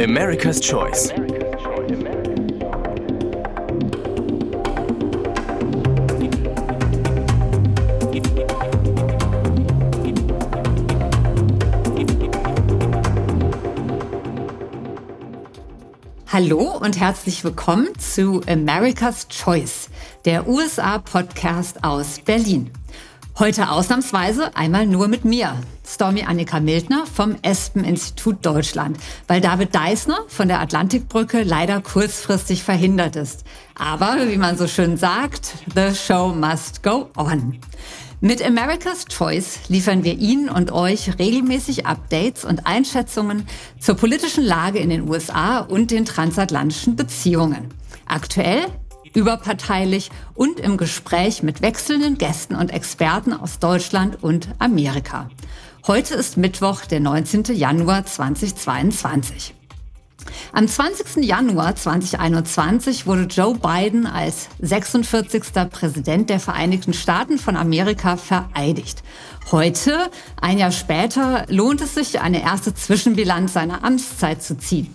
America's Choice. Hallo und herzlich willkommen zu America's Choice, der USA-Podcast aus Berlin. Heute ausnahmsweise einmal nur mit mir, Stormy Annika Mildner vom Espen-Institut Deutschland, weil David Deisner von der Atlantikbrücke leider kurzfristig verhindert ist. Aber wie man so schön sagt, the show must go on. Mit America's Choice liefern wir Ihnen und euch regelmäßig Updates und Einschätzungen zur politischen Lage in den USA und den transatlantischen Beziehungen. Aktuell, überparteilich und im Gespräch mit wechselnden Gästen und Experten aus Deutschland und Amerika. Heute ist Mittwoch, der 19. Januar 2022. Am 20. Januar 2021 wurde Joe Biden als 46. Präsident der Vereinigten Staaten von Amerika vereidigt. Heute, ein Jahr später, lohnt es sich, eine erste Zwischenbilanz seiner Amtszeit zu ziehen.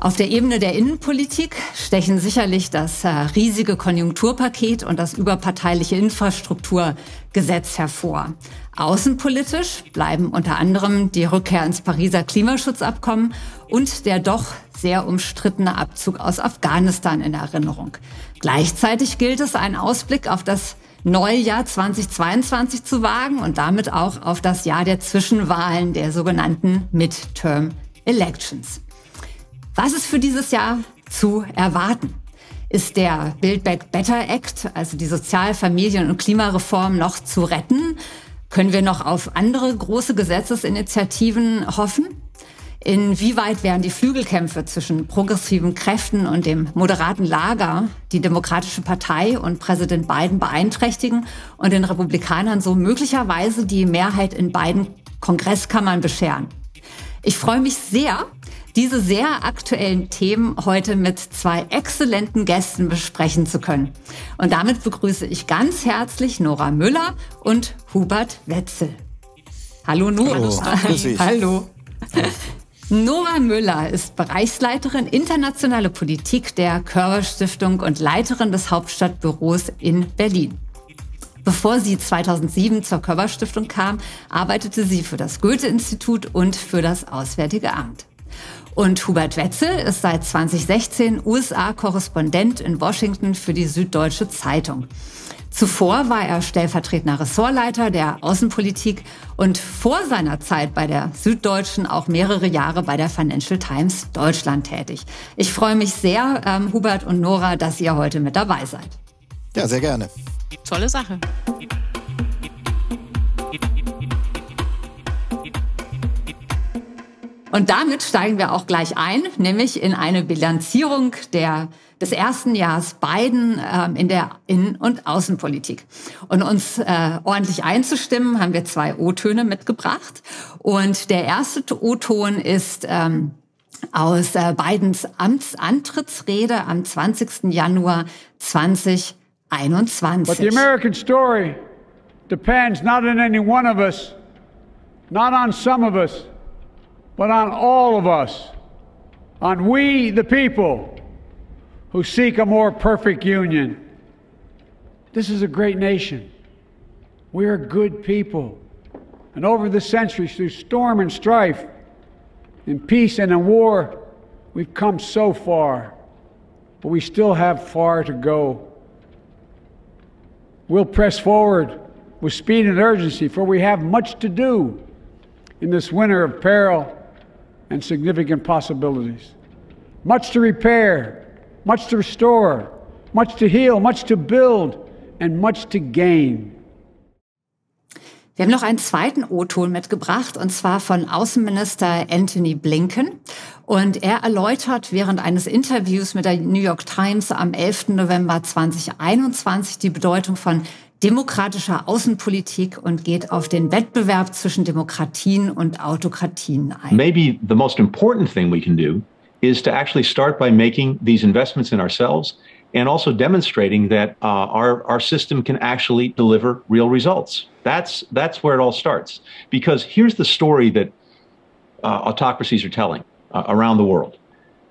Auf der Ebene der Innenpolitik stechen sicherlich das äh, riesige Konjunkturpaket und das überparteiliche Infrastrukturgesetz hervor. Außenpolitisch bleiben unter anderem die Rückkehr ins Pariser Klimaschutzabkommen und der doch sehr umstrittene Abzug aus Afghanistan in Erinnerung. Gleichzeitig gilt es, einen Ausblick auf das neue Jahr 2022 zu wagen und damit auch auf das Jahr der Zwischenwahlen der sogenannten Midterm Elections. Was ist für dieses Jahr zu erwarten? Ist der Build Back Better Act, also die Sozial-, Familien- und Klimareform, noch zu retten? Können wir noch auf andere große Gesetzesinitiativen hoffen? Inwieweit werden die Flügelkämpfe zwischen progressiven Kräften und dem moderaten Lager die Demokratische Partei und Präsident Biden beeinträchtigen und den Republikanern so möglicherweise die Mehrheit in beiden Kongresskammern bescheren? Ich freue mich sehr, diese sehr aktuellen Themen heute mit zwei exzellenten Gästen besprechen zu können. Und damit begrüße ich ganz herzlich Nora Müller und Hubert Wetzel. Hallo Nora. Hallo. Hallo. Nora Müller ist Bereichsleiterin internationale Politik der Körber Stiftung und Leiterin des Hauptstadtbüros in Berlin. Bevor sie 2007 zur Körperstiftung kam, arbeitete sie für das Goethe-Institut und für das Auswärtige Amt. Und Hubert Wetzel ist seit 2016 USA-Korrespondent in Washington für die Süddeutsche Zeitung. Zuvor war er stellvertretender Ressortleiter der Außenpolitik und vor seiner Zeit bei der Süddeutschen auch mehrere Jahre bei der Financial Times Deutschland tätig. Ich freue mich sehr, ähm, Hubert und Nora, dass ihr heute mit dabei seid. Ja, sehr gerne. Tolle Sache. Und damit steigen wir auch gleich ein, nämlich in eine Bilanzierung der, des ersten Jahres Biden ähm, in der Innen- und Außenpolitik. Und uns äh, ordentlich einzustimmen, haben wir zwei O-Töne mitgebracht. Und der erste O-Ton ist ähm, aus äh, Bidens Amtsantrittsrede am 20. Januar 2021. But the American story depends not on any one of us, not on some of us, but on all of us, on we the people who seek a more perfect union. This is a great nation. We are good people. And over the centuries, through storm and strife, in peace and in war, we've come so far, but we still have far to go. We'll press forward with speed and urgency, for we have much to do in this winter of peril and significant possibilities. Much to repair, much to restore, much to heal, much to build, and much to gain. Wir haben noch einen zweiten O-Ton mitgebracht, und zwar von Außenminister Anthony Blinken. Und er erläutert während eines Interviews mit der New York Times am 11. November 2021 die Bedeutung von demokratischer Außenpolitik und geht auf den Wettbewerb zwischen Demokratien und Autokratien ein. Maybe the most important thing we can do is to actually start by making these investments in ourselves and also demonstrating that uh, our, our system can actually deliver real results. That's, that's where it all starts. Because here's the story that uh, autocracies are telling uh, around the world.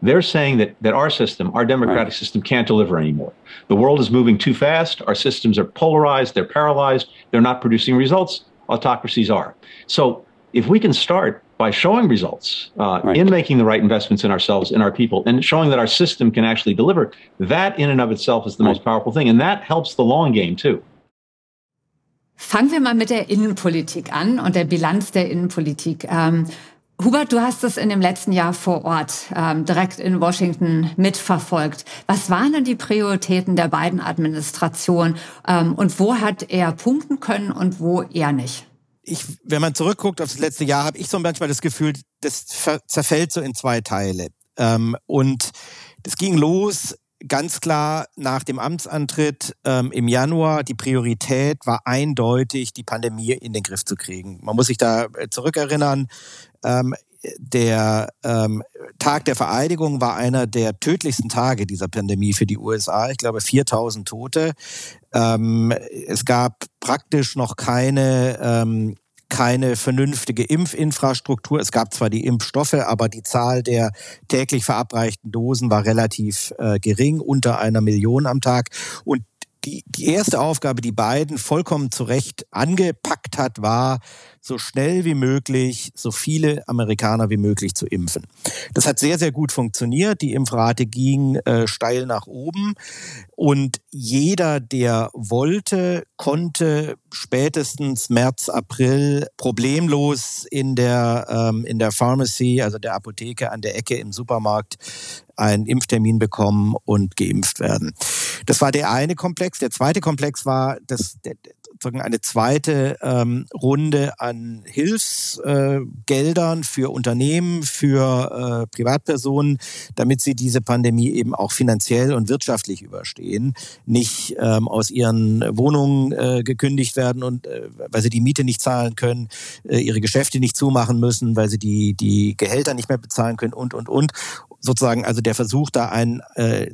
They're saying that, that our system, our democratic right. system, can't deliver anymore. The world is moving too fast. Our systems are polarized. They're paralyzed. They're not producing results. Autocracies are. So if we can start by showing results uh, right. in making the right investments in ourselves, in our people, and showing that our system can actually deliver, that in and of itself is the right. most powerful thing. And that helps the long game too. Fangen wir mal mit der Innenpolitik an und der Bilanz der Innenpolitik. Ähm, Hubert, du hast es in dem letzten Jahr vor Ort ähm, direkt in Washington mitverfolgt. Was waren denn die Prioritäten der beiden Administrationen ähm, und wo hat er punkten können und wo er nicht? Ich, wenn man zurückguckt auf das letzte Jahr, habe ich so manchmal das Gefühl, das zerfällt so in zwei Teile. Ähm, und das ging los ganz klar nach dem Amtsantritt ähm, im Januar, die Priorität war eindeutig, die Pandemie in den Griff zu kriegen. Man muss sich da äh, zurückerinnern, ähm, der ähm, Tag der Vereidigung war einer der tödlichsten Tage dieser Pandemie für die USA. Ich glaube 4000 Tote. Ähm, es gab praktisch noch keine ähm, keine vernünftige Impfinfrastruktur. Es gab zwar die Impfstoffe, aber die Zahl der täglich verabreichten Dosen war relativ äh, gering, unter einer Million am Tag. Und die, die erste Aufgabe, die Biden vollkommen zu Recht angepackt hat, war, so schnell wie möglich so viele Amerikaner wie möglich zu impfen. Das hat sehr, sehr gut funktioniert. Die Impfrate ging äh, steil nach oben und jeder, der wollte, konnte spätestens März, April problemlos in der, ähm, in der Pharmacy, also der Apotheke an der Ecke im Supermarkt, einen Impftermin bekommen und geimpft werden. Das war der eine Komplex. Der zweite Komplex war das, sozusagen eine zweite ähm, Runde an Hilfsgeldern äh, für Unternehmen, für äh, Privatpersonen, damit sie diese Pandemie eben auch finanziell und wirtschaftlich überstehen, nicht ähm, aus ihren Wohnungen äh, gekündigt werden und äh, weil sie die Miete nicht zahlen können, äh, ihre Geschäfte nicht zumachen müssen, weil sie die die Gehälter nicht mehr bezahlen können und und und sozusagen also der Versuch da ein äh,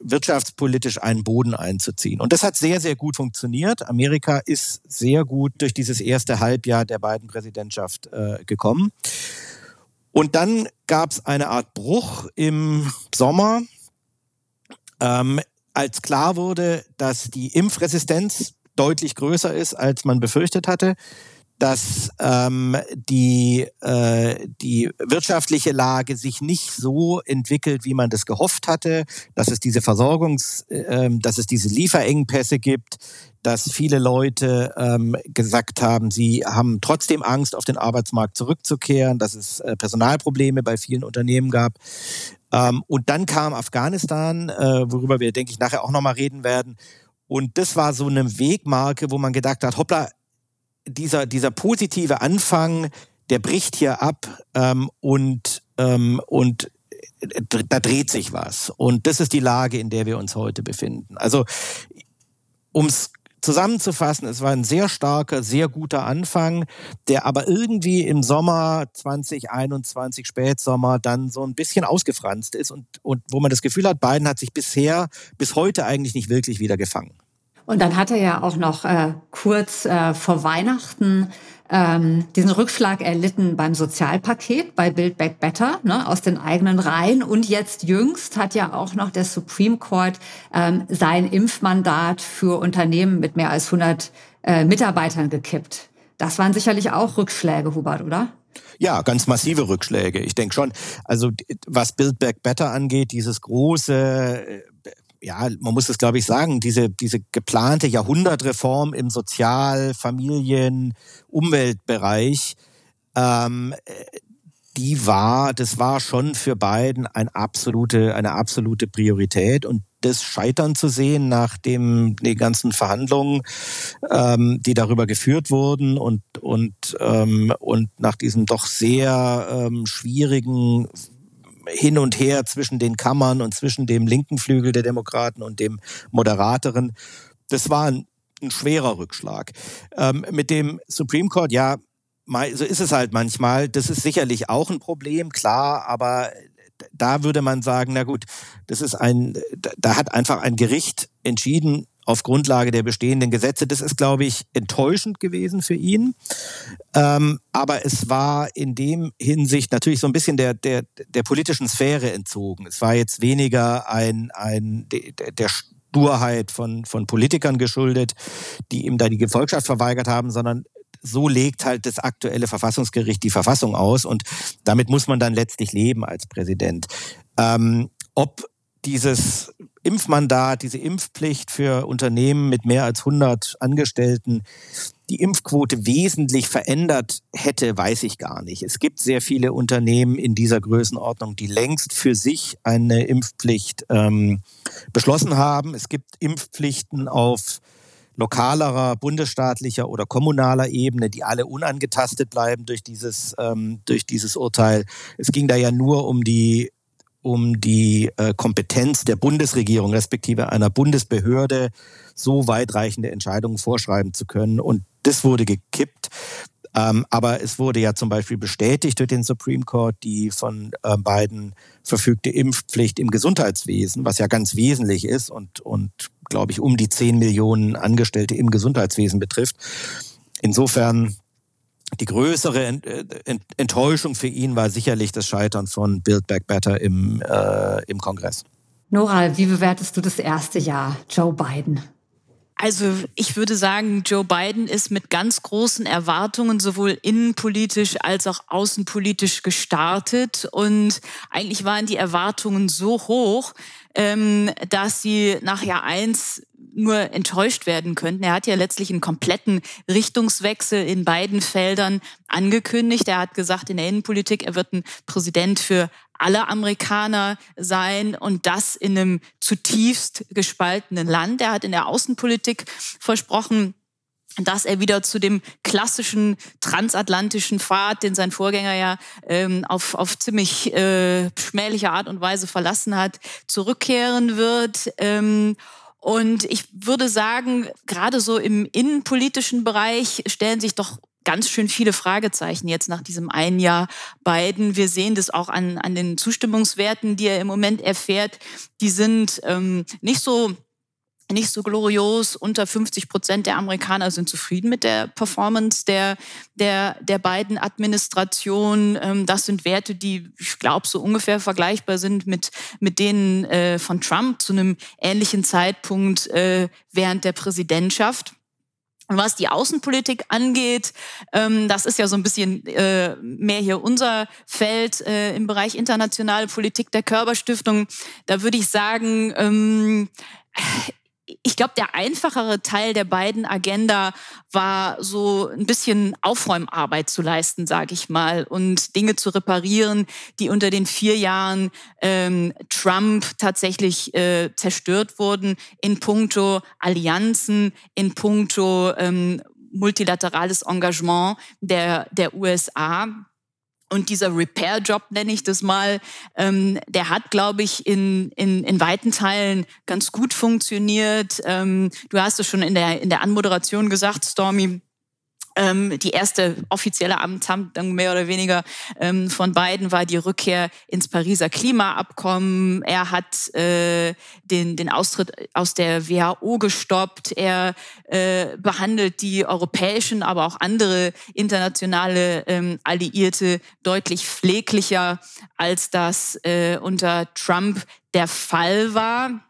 wirtschaftspolitisch einen Boden einzuziehen. Und das hat sehr, sehr gut funktioniert. Amerika ist sehr gut durch dieses erste Halbjahr der beiden Präsidentschaft äh, gekommen. Und dann gab es eine Art Bruch im Sommer, ähm, als klar wurde, dass die Impfresistenz deutlich größer ist, als man befürchtet hatte dass ähm, die, äh, die wirtschaftliche Lage sich nicht so entwickelt, wie man das gehofft hatte, dass es diese Versorgungs, äh, dass es diese Lieferengpässe gibt, dass viele Leute ähm, gesagt haben, sie haben trotzdem Angst, auf den Arbeitsmarkt zurückzukehren, dass es äh, Personalprobleme bei vielen Unternehmen gab. Ähm, und dann kam Afghanistan, äh, worüber wir, denke ich, nachher auch nochmal reden werden. Und das war so eine Wegmarke, wo man gedacht hat, hoppla, dieser, dieser positive Anfang, der bricht hier ab ähm, und, ähm, und äh, da dreht sich was. Und das ist die Lage, in der wir uns heute befinden. Also, um es zusammenzufassen, es war ein sehr starker, sehr guter Anfang, der aber irgendwie im Sommer 2021, Spätsommer, dann so ein bisschen ausgefranst ist und, und wo man das Gefühl hat, Biden hat sich bisher, bis heute eigentlich nicht wirklich wieder gefangen. Und dann hat er ja auch noch äh, kurz äh, vor Weihnachten ähm, diesen Rückschlag erlitten beim Sozialpaket, bei Build Back Better, ne, aus den eigenen Reihen. Und jetzt jüngst hat ja auch noch der Supreme Court ähm, sein Impfmandat für Unternehmen mit mehr als 100 äh, Mitarbeitern gekippt. Das waren sicherlich auch Rückschläge, Hubert, oder? Ja, ganz massive Rückschläge. Ich denke schon. Also was Build Back Better angeht, dieses große äh, ja, man muss es glaube ich sagen, diese, diese geplante Jahrhundertreform im Sozial-, Familien-, Umweltbereich, ähm, die war, das war schon für Biden ein absolute, eine absolute Priorität. Und das Scheitern zu sehen nach dem, den ganzen Verhandlungen, ähm, die darüber geführt wurden und, und, ähm, und nach diesem doch sehr ähm, schwierigen hin und her zwischen den Kammern und zwischen dem linken Flügel der Demokraten und dem moderateren. Das war ein, ein schwerer Rückschlag. Ähm, mit dem Supreme Court, ja, so ist es halt manchmal. Das ist sicherlich auch ein Problem, klar, aber da würde man sagen, na gut, das ist ein, da hat einfach ein Gericht entschieden, auf Grundlage der bestehenden Gesetze. Das ist, glaube ich, enttäuschend gewesen für ihn. Ähm, aber es war in dem Hinsicht natürlich so ein bisschen der, der, der politischen Sphäre entzogen. Es war jetzt weniger ein, ein der, Sturheit von, von Politikern geschuldet, die ihm da die Gefolgschaft verweigert haben, sondern so legt halt das aktuelle Verfassungsgericht die Verfassung aus und damit muss man dann letztlich leben als Präsident. Ähm, ob dieses Impfmandat, diese Impfpflicht für Unternehmen mit mehr als 100 Angestellten die Impfquote wesentlich verändert hätte, weiß ich gar nicht. Es gibt sehr viele Unternehmen in dieser Größenordnung, die längst für sich eine Impfpflicht ähm, beschlossen haben. Es gibt Impfpflichten auf lokalerer, bundesstaatlicher oder kommunaler Ebene, die alle unangetastet bleiben durch dieses, ähm, durch dieses Urteil. Es ging da ja nur um die um die äh, Kompetenz der Bundesregierung respektive einer Bundesbehörde so weitreichende Entscheidungen vorschreiben zu können. Und das wurde gekippt. Ähm, aber es wurde ja zum Beispiel bestätigt durch den Supreme Court die von äh, beiden verfügte Impfpflicht im Gesundheitswesen, was ja ganz wesentlich ist und, und glaube ich, um die 10 Millionen Angestellte im Gesundheitswesen betrifft. Insofern die größere äh, Enttäuschung für ihn war sicherlich das Scheitern von Build Back Better im, äh, im Kongress. Nora, wie bewertest du das erste Jahr Joe Biden? Also ich würde sagen, Joe Biden ist mit ganz großen Erwartungen sowohl innenpolitisch als auch außenpolitisch gestartet. Und eigentlich waren die Erwartungen so hoch, ähm, dass sie nach Jahr eins nur enttäuscht werden könnten. Er hat ja letztlich einen kompletten Richtungswechsel in beiden Feldern angekündigt. Er hat gesagt, in der Innenpolitik, er wird ein Präsident für alle Amerikaner sein und das in einem zutiefst gespaltenen Land. Er hat in der Außenpolitik versprochen, dass er wieder zu dem klassischen transatlantischen Pfad, den sein Vorgänger ja ähm, auf, auf ziemlich äh, schmähliche Art und Weise verlassen hat, zurückkehren wird. Ähm, und ich würde sagen, gerade so im innenpolitischen Bereich stellen sich doch ganz schön viele Fragezeichen jetzt nach diesem einen Jahr Biden. Wir sehen das auch an, an den Zustimmungswerten, die er im Moment erfährt. Die sind ähm, nicht so nicht so glorios. Unter 50 Prozent der Amerikaner sind zufrieden mit der Performance der, der, der beiden Administrationen. Ähm, das sind Werte, die, ich glaube, so ungefähr vergleichbar sind mit, mit denen äh, von Trump zu einem ähnlichen Zeitpunkt äh, während der Präsidentschaft. Und was die Außenpolitik angeht, ähm, das ist ja so ein bisschen äh, mehr hier unser Feld äh, im Bereich internationale Politik der Körperstiftung. Da würde ich sagen, ähm, ich glaube, der einfachere Teil der beiden Agenda war so ein bisschen Aufräumarbeit zu leisten, sage ich mal, und Dinge zu reparieren, die unter den vier Jahren ähm, Trump tatsächlich äh, zerstört wurden, in puncto Allianzen, in puncto ähm, multilaterales Engagement der, der USA. Und dieser Repair-Job, nenne ich das mal, ähm, der hat, glaube ich, in, in, in weiten Teilen ganz gut funktioniert. Ähm, du hast es schon in der, in der Anmoderation gesagt, Stormy, ähm, die erste offizielle Amtshandlung mehr oder weniger ähm, von beiden war die Rückkehr ins Pariser Klimaabkommen. Er hat äh, den, den Austritt aus der WHO gestoppt. Er äh, behandelt die europäischen, aber auch andere internationale ähm, Alliierte deutlich pfleglicher, als das äh, unter Trump der Fall war.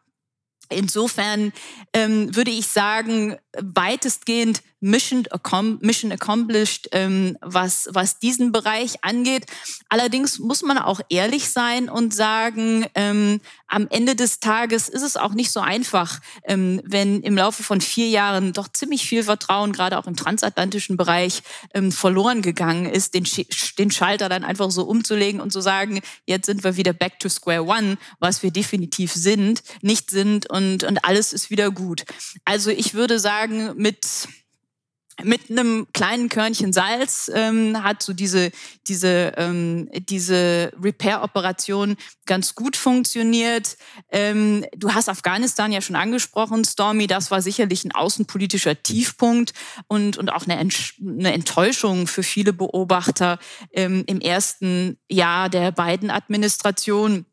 Insofern ähm, würde ich sagen, weitestgehend Mission, Mission accomplished, ähm, was, was diesen Bereich angeht. Allerdings muss man auch ehrlich sein und sagen, ähm, am Ende des Tages ist es auch nicht so einfach, ähm, wenn im Laufe von vier Jahren doch ziemlich viel Vertrauen, gerade auch im transatlantischen Bereich, ähm, verloren gegangen ist, den, den Schalter dann einfach so umzulegen und zu sagen, jetzt sind wir wieder back to square one, was wir definitiv sind, nicht sind und, und alles ist wieder gut. Also ich würde sagen, mit mit einem kleinen Körnchen Salz ähm, hat so diese diese ähm, diese Repair-Operation ganz gut funktioniert. Ähm, du hast Afghanistan ja schon angesprochen, Stormy. Das war sicherlich ein außenpolitischer Tiefpunkt und und auch eine, eine Enttäuschung für viele Beobachter ähm, im ersten Jahr der beiden Administration.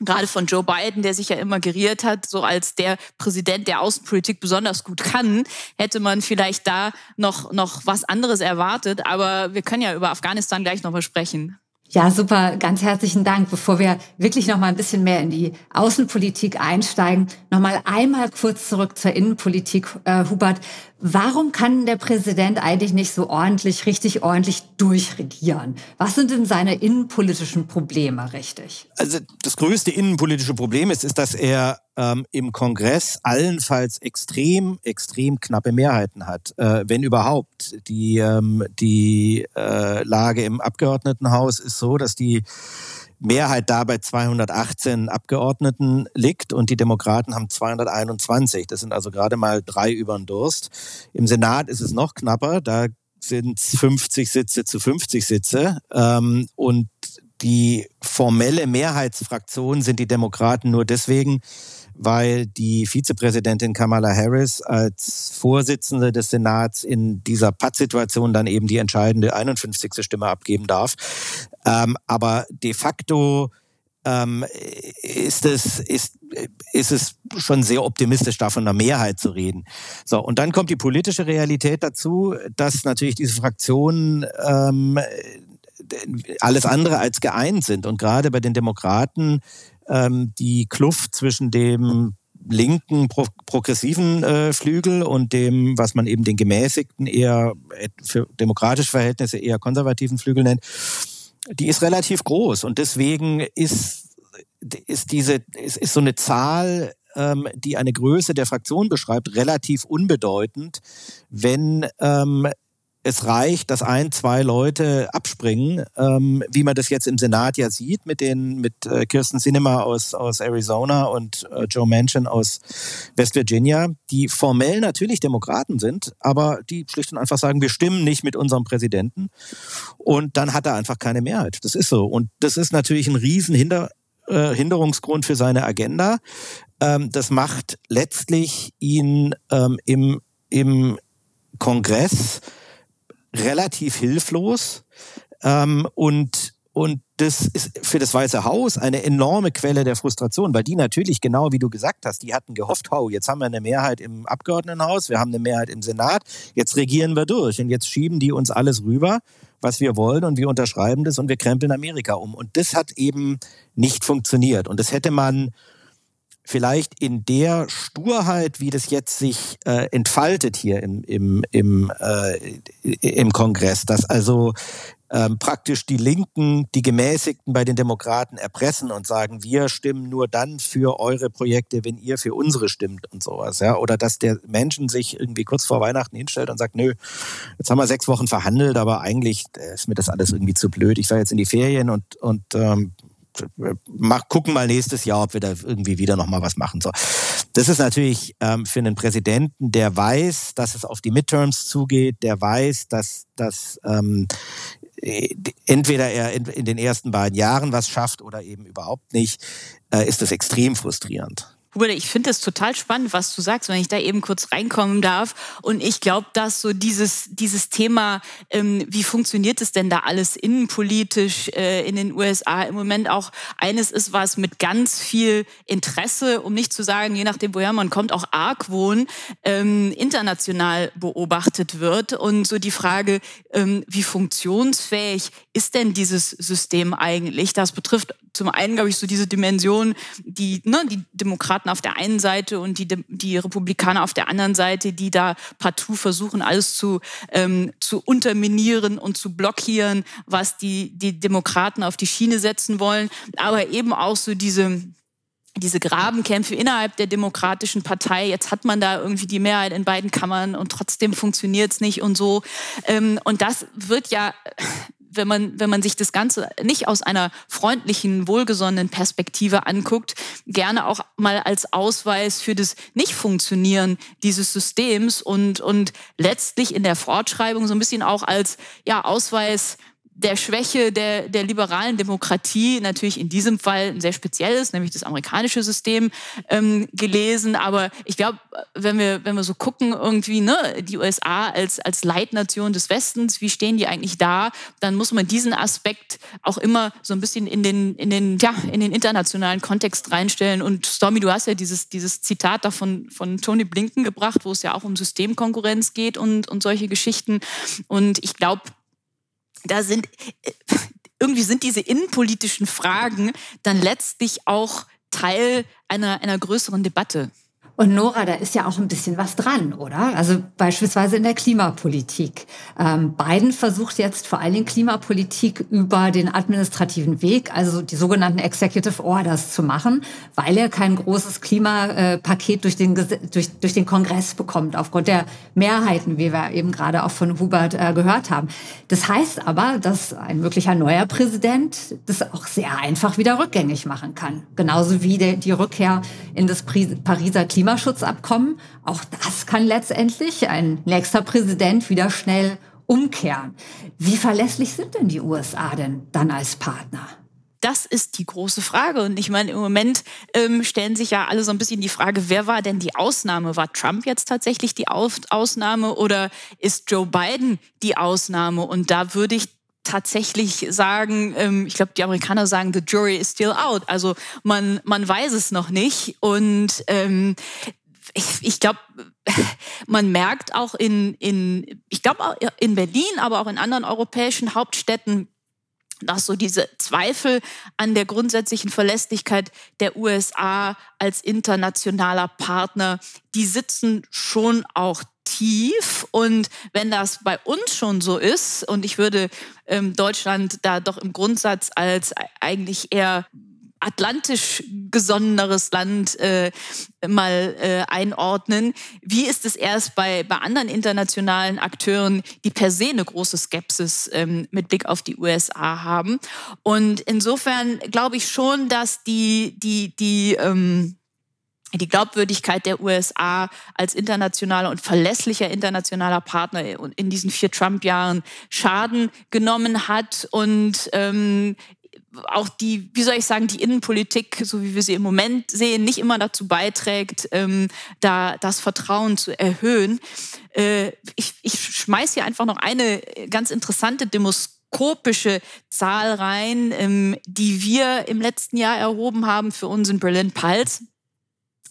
Gerade von Joe Biden, der sich ja immer geriert hat, so als der Präsident, der Außenpolitik besonders gut kann, hätte man vielleicht da noch, noch was anderes erwartet. Aber wir können ja über Afghanistan gleich nochmal sprechen. Ja, super. Ganz herzlichen Dank. Bevor wir wirklich noch mal ein bisschen mehr in die Außenpolitik einsteigen, noch mal einmal kurz zurück zur Innenpolitik, äh, Hubert. Warum kann der Präsident eigentlich nicht so ordentlich, richtig ordentlich durchregieren? Was sind denn seine innenpolitischen Probleme, richtig? Also das größte innenpolitische Problem ist, ist, dass er ähm, im Kongress allenfalls extrem, extrem knappe Mehrheiten hat, äh, wenn überhaupt. Die, ähm, die äh, Lage im Abgeordnetenhaus ist so, dass die Mehrheit da bei 218 Abgeordneten liegt und die Demokraten haben 221. Das sind also gerade mal drei über den Durst. Im Senat ist es noch knapper. Da sind 50 Sitze zu 50 Sitze. Ähm, und die formelle Mehrheitsfraktion sind die Demokraten nur deswegen, weil die Vizepräsidentin Kamala Harris als Vorsitzende des Senats in dieser Pattsituation dann eben die entscheidende 51. Stimme abgeben darf. Ähm, aber de facto ähm, ist es ist ist es schon sehr optimistisch, da von einer Mehrheit zu reden. So und dann kommt die politische Realität dazu, dass natürlich diese Fraktionen ähm, alles andere als geeint sind und gerade bei den Demokraten ähm, die Kluft zwischen dem linken pro progressiven äh, Flügel und dem, was man eben den gemäßigten, eher für demokratische Verhältnisse eher konservativen Flügel nennt, die ist relativ groß. Und deswegen ist, ist diese, ist, ist so eine Zahl, ähm, die eine Größe der Fraktion beschreibt, relativ unbedeutend, wenn ähm, es reicht, dass ein, zwei Leute abspringen, ähm, wie man das jetzt im Senat ja sieht, mit den mit äh, Kirsten Sinema aus, aus Arizona und äh, Joe Manchin aus West Virginia, die formell natürlich Demokraten sind, aber die schlicht und einfach sagen, wir stimmen nicht mit unserem Präsidenten. Und dann hat er einfach keine Mehrheit. Das ist so. Und das ist natürlich ein riesen äh, Hinderungsgrund für seine Agenda. Ähm, das macht letztlich ihn ähm, im, im Kongress relativ hilflos ähm, und und das ist für das Weiße Haus eine enorme Quelle der Frustration, weil die natürlich genau wie du gesagt hast, die hatten gehofft, oh, jetzt haben wir eine Mehrheit im Abgeordnetenhaus, wir haben eine Mehrheit im Senat, jetzt regieren wir durch und jetzt schieben die uns alles rüber, was wir wollen und wir unterschreiben das und wir krempeln Amerika um. Und das hat eben nicht funktioniert. Und das hätte man vielleicht in der Sturheit, wie das jetzt sich äh, entfaltet hier im, im, im, äh, im Kongress, dass also ähm, praktisch die Linken, die Gemäßigten bei den Demokraten erpressen und sagen, wir stimmen nur dann für eure Projekte, wenn ihr für unsere stimmt und sowas. Ja? Oder dass der Menschen sich irgendwie kurz vor Weihnachten hinstellt und sagt, nö, jetzt haben wir sechs Wochen verhandelt, aber eigentlich äh, ist mir das alles irgendwie zu blöd. Ich soll jetzt in die Ferien und, und ähm, mach, gucken mal nächstes Jahr, ob wir da irgendwie wieder nochmal was machen. So. Das ist natürlich ähm, für einen Präsidenten, der weiß, dass es auf die Midterms zugeht, der weiß, dass, dass ähm, entweder er in, in den ersten beiden Jahren was schafft oder eben überhaupt nicht, äh, ist das extrem frustrierend. Hubert, ich finde es total spannend, was du sagst, wenn ich da eben kurz reinkommen darf. Und ich glaube, dass so dieses, dieses Thema, ähm, wie funktioniert es denn da alles innenpolitisch äh, in den USA im Moment auch eines ist, was mit ganz viel Interesse, um nicht zu sagen, je nachdem, woher man kommt, auch Argwohn ähm, international beobachtet wird. Und so die Frage, ähm, wie funktionsfähig ist denn dieses System eigentlich? Das betrifft zum einen, glaube ich, so diese Dimension, die, ne, die Demokraten auf der einen Seite und die, die Republikaner auf der anderen Seite, die da partout versuchen, alles zu, ähm, zu unterminieren und zu blockieren, was die, die Demokraten auf die Schiene setzen wollen. Aber eben auch so diese, diese Grabenkämpfe innerhalb der demokratischen Partei. Jetzt hat man da irgendwie die Mehrheit in beiden Kammern und trotzdem funktioniert es nicht und so. Ähm, und das wird ja wenn man, wenn man sich das Ganze nicht aus einer freundlichen, wohlgesonnenen Perspektive anguckt, gerne auch mal als Ausweis für das Nicht-Funktionieren dieses Systems und, und letztlich in der Fortschreibung so ein bisschen auch als ja, Ausweis der Schwäche der, der liberalen Demokratie natürlich in diesem Fall ein sehr spezielles, nämlich das amerikanische System ähm, gelesen. Aber ich glaube, wenn wir, wenn wir so gucken, irgendwie, ne, die USA als, als Leitnation des Westens, wie stehen die eigentlich da, dann muss man diesen Aspekt auch immer so ein bisschen in den, in den, ja, in den internationalen Kontext reinstellen. Und Stormy, du hast ja dieses, dieses Zitat davon von Tony Blinken gebracht, wo es ja auch um Systemkonkurrenz geht und, und solche Geschichten. Und ich glaube, da sind äh, irgendwie sind diese innenpolitischen Fragen dann letztlich auch Teil einer, einer größeren Debatte. Und Nora, da ist ja auch ein bisschen was dran, oder? Also beispielsweise in der Klimapolitik. Ähm, Biden versucht jetzt vor allen Dingen Klimapolitik über den administrativen Weg, also die sogenannten Executive Orders zu machen, weil er kein großes Klimapaket durch den, durch, durch den Kongress bekommt, aufgrund der Mehrheiten, wie wir eben gerade auch von Hubert äh, gehört haben. Das heißt aber, dass ein möglicher neuer Präsident das auch sehr einfach wieder rückgängig machen kann. Genauso wie der, die Rückkehr in das Pariser Klima Klimaschutzabkommen. Auch das kann letztendlich ein nächster Präsident wieder schnell umkehren. Wie verlässlich sind denn die USA denn dann als Partner? Das ist die große Frage. Und ich meine, im Moment ähm, stellen sich ja alle so ein bisschen die Frage, wer war denn die Ausnahme? War Trump jetzt tatsächlich die Ausnahme oder ist Joe Biden die Ausnahme? Und da würde ich tatsächlich sagen, ähm, ich glaube, die Amerikaner sagen, the jury is still out. Also man, man weiß es noch nicht. Und ähm, ich, ich glaube, man merkt auch in, in ich glaube in Berlin, aber auch in anderen europäischen Hauptstädten, dass so diese Zweifel an der grundsätzlichen Verlässlichkeit der USA als internationaler Partner, die sitzen schon auch tief. Und wenn das bei uns schon so ist, und ich würde ähm, Deutschland da doch im Grundsatz als eigentlich eher atlantisch gesonneneres Land äh, mal äh, einordnen. Wie ist es erst bei, bei anderen internationalen Akteuren, die per se eine große Skepsis ähm, mit Blick auf die USA haben? Und insofern glaube ich schon, dass die, die, die ähm, die Glaubwürdigkeit der USA als internationaler und verlässlicher internationaler Partner in diesen vier Trump-Jahren Schaden genommen hat und ähm, auch die, wie soll ich sagen, die Innenpolitik, so wie wir sie im Moment sehen, nicht immer dazu beiträgt, ähm, da das Vertrauen zu erhöhen. Äh, ich, ich schmeiß hier einfach noch eine ganz interessante demoskopische Zahl rein, ähm, die wir im letzten Jahr erhoben haben für unseren Berlin Pulse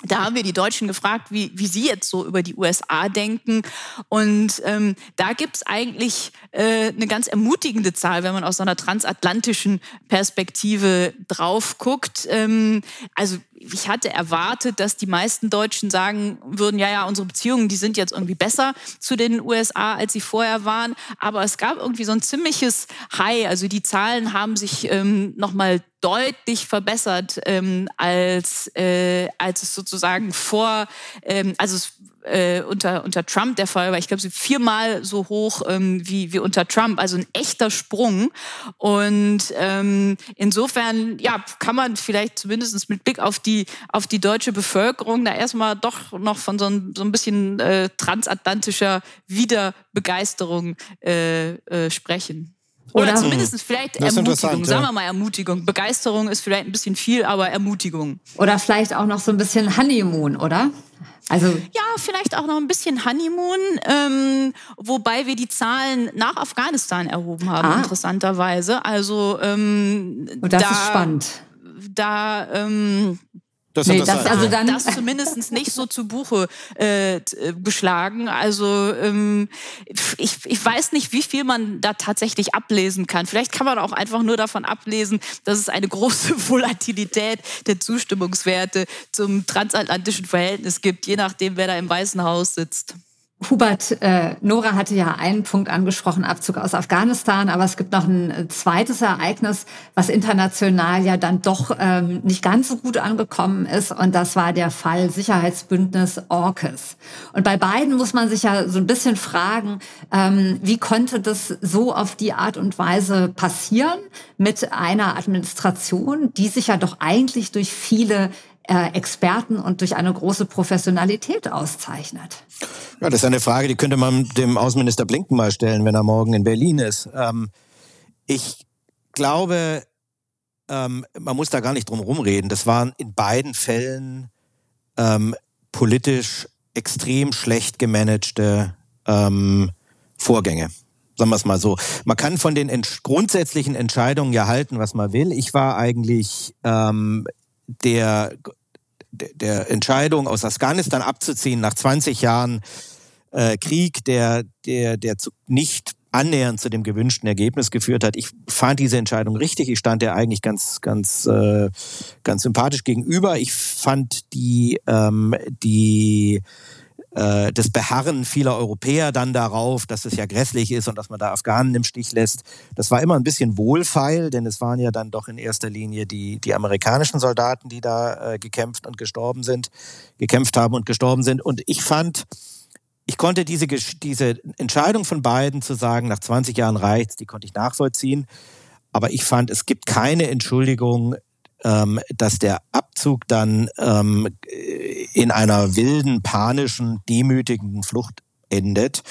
da haben wir die Deutschen gefragt, wie, wie sie jetzt so über die USA denken. Und ähm, da gibt's eigentlich äh, eine ganz ermutigende Zahl, wenn man aus so einer transatlantischen Perspektive drauf guckt. Ähm, also ich hatte erwartet, dass die meisten Deutschen sagen würden, ja, ja, unsere Beziehungen, die sind jetzt irgendwie besser zu den USA, als sie vorher waren. Aber es gab irgendwie so ein ziemliches High. Also die Zahlen haben sich ähm, nochmal deutlich verbessert, ähm, als, äh, als es sozusagen vor, ähm, also äh, unter, unter Trump der Fall war. Ich glaube, sie viermal so hoch ähm, wie, wie unter Trump. Also ein echter Sprung. Und ähm, insofern ja, kann man vielleicht zumindest mit Blick auf die, auf die deutsche Bevölkerung da erstmal doch noch von so ein, so ein bisschen äh, transatlantischer Wiederbegeisterung äh, äh, sprechen. Oder, Oder zumindest vielleicht Ermutigung. Sagen wir mal Ermutigung. Begeisterung ist vielleicht ein bisschen viel, aber Ermutigung. Oder vielleicht auch noch so ein bisschen Honeymoon, oder? Also ja, vielleicht auch noch ein bisschen Honeymoon, ähm, wobei wir die Zahlen nach Afghanistan erhoben haben, ah. interessanterweise. Also ähm, Und das da, ist spannend. Da ähm, das nee, das, also dann das zumindest nicht so zu Buche äh, äh, geschlagen. Also ähm, ich, ich weiß nicht, wie viel man da tatsächlich ablesen kann. Vielleicht kann man auch einfach nur davon ablesen, dass es eine große Volatilität der Zustimmungswerte zum transatlantischen Verhältnis gibt, je nachdem, wer da im Weißen Haus sitzt. Hubert, äh, Nora hatte ja einen Punkt angesprochen, Abzug aus Afghanistan, aber es gibt noch ein äh, zweites Ereignis, was international ja dann doch ähm, nicht ganz so gut angekommen ist, und das war der Fall Sicherheitsbündnis AUKUS. Und bei beiden muss man sich ja so ein bisschen fragen, ähm, wie konnte das so auf die Art und Weise passieren mit einer Administration, die sich ja doch eigentlich durch viele Experten und durch eine große Professionalität auszeichnet. Ja, das ist eine Frage, die könnte man dem Außenminister Blinken mal stellen, wenn er morgen in Berlin ist. Ähm, Ich glaube, ähm, man muss da gar nicht drum rumreden. Das waren in beiden Fällen ähm, politisch extrem schlecht gemanagte ähm, Vorgänge. Sagen wir es mal so. Man kann von den ent grundsätzlichen Entscheidungen ja halten, was man will. Ich war eigentlich ähm, der, der Entscheidung, aus Afghanistan abzuziehen nach 20 Jahren äh, Krieg, der, der, der zu, nicht annähernd zu dem gewünschten Ergebnis geführt hat. Ich fand diese Entscheidung richtig. Ich stand der eigentlich ganz, ganz, äh, ganz sympathisch gegenüber. Ich fand die, ähm, die äh, das Beharren vieler Europäer dann darauf, dass es ja grässlich ist und dass man da Afghanen im Stich lässt, das war immer ein bisschen wohlfeil, denn es waren ja dann doch in erster Linie die, die amerikanischen Soldaten, die da äh, gekämpft und gestorben sind, gekämpft haben und gestorben sind. Und ich fand, ich konnte diese, diese Entscheidung von beiden zu sagen, nach 20 Jahren reicht's, die konnte ich nachvollziehen. Aber ich fand, es gibt keine Entschuldigung, ähm, dass der Abzug dann ähm, in einer wilden, panischen, demütigenden Flucht endet.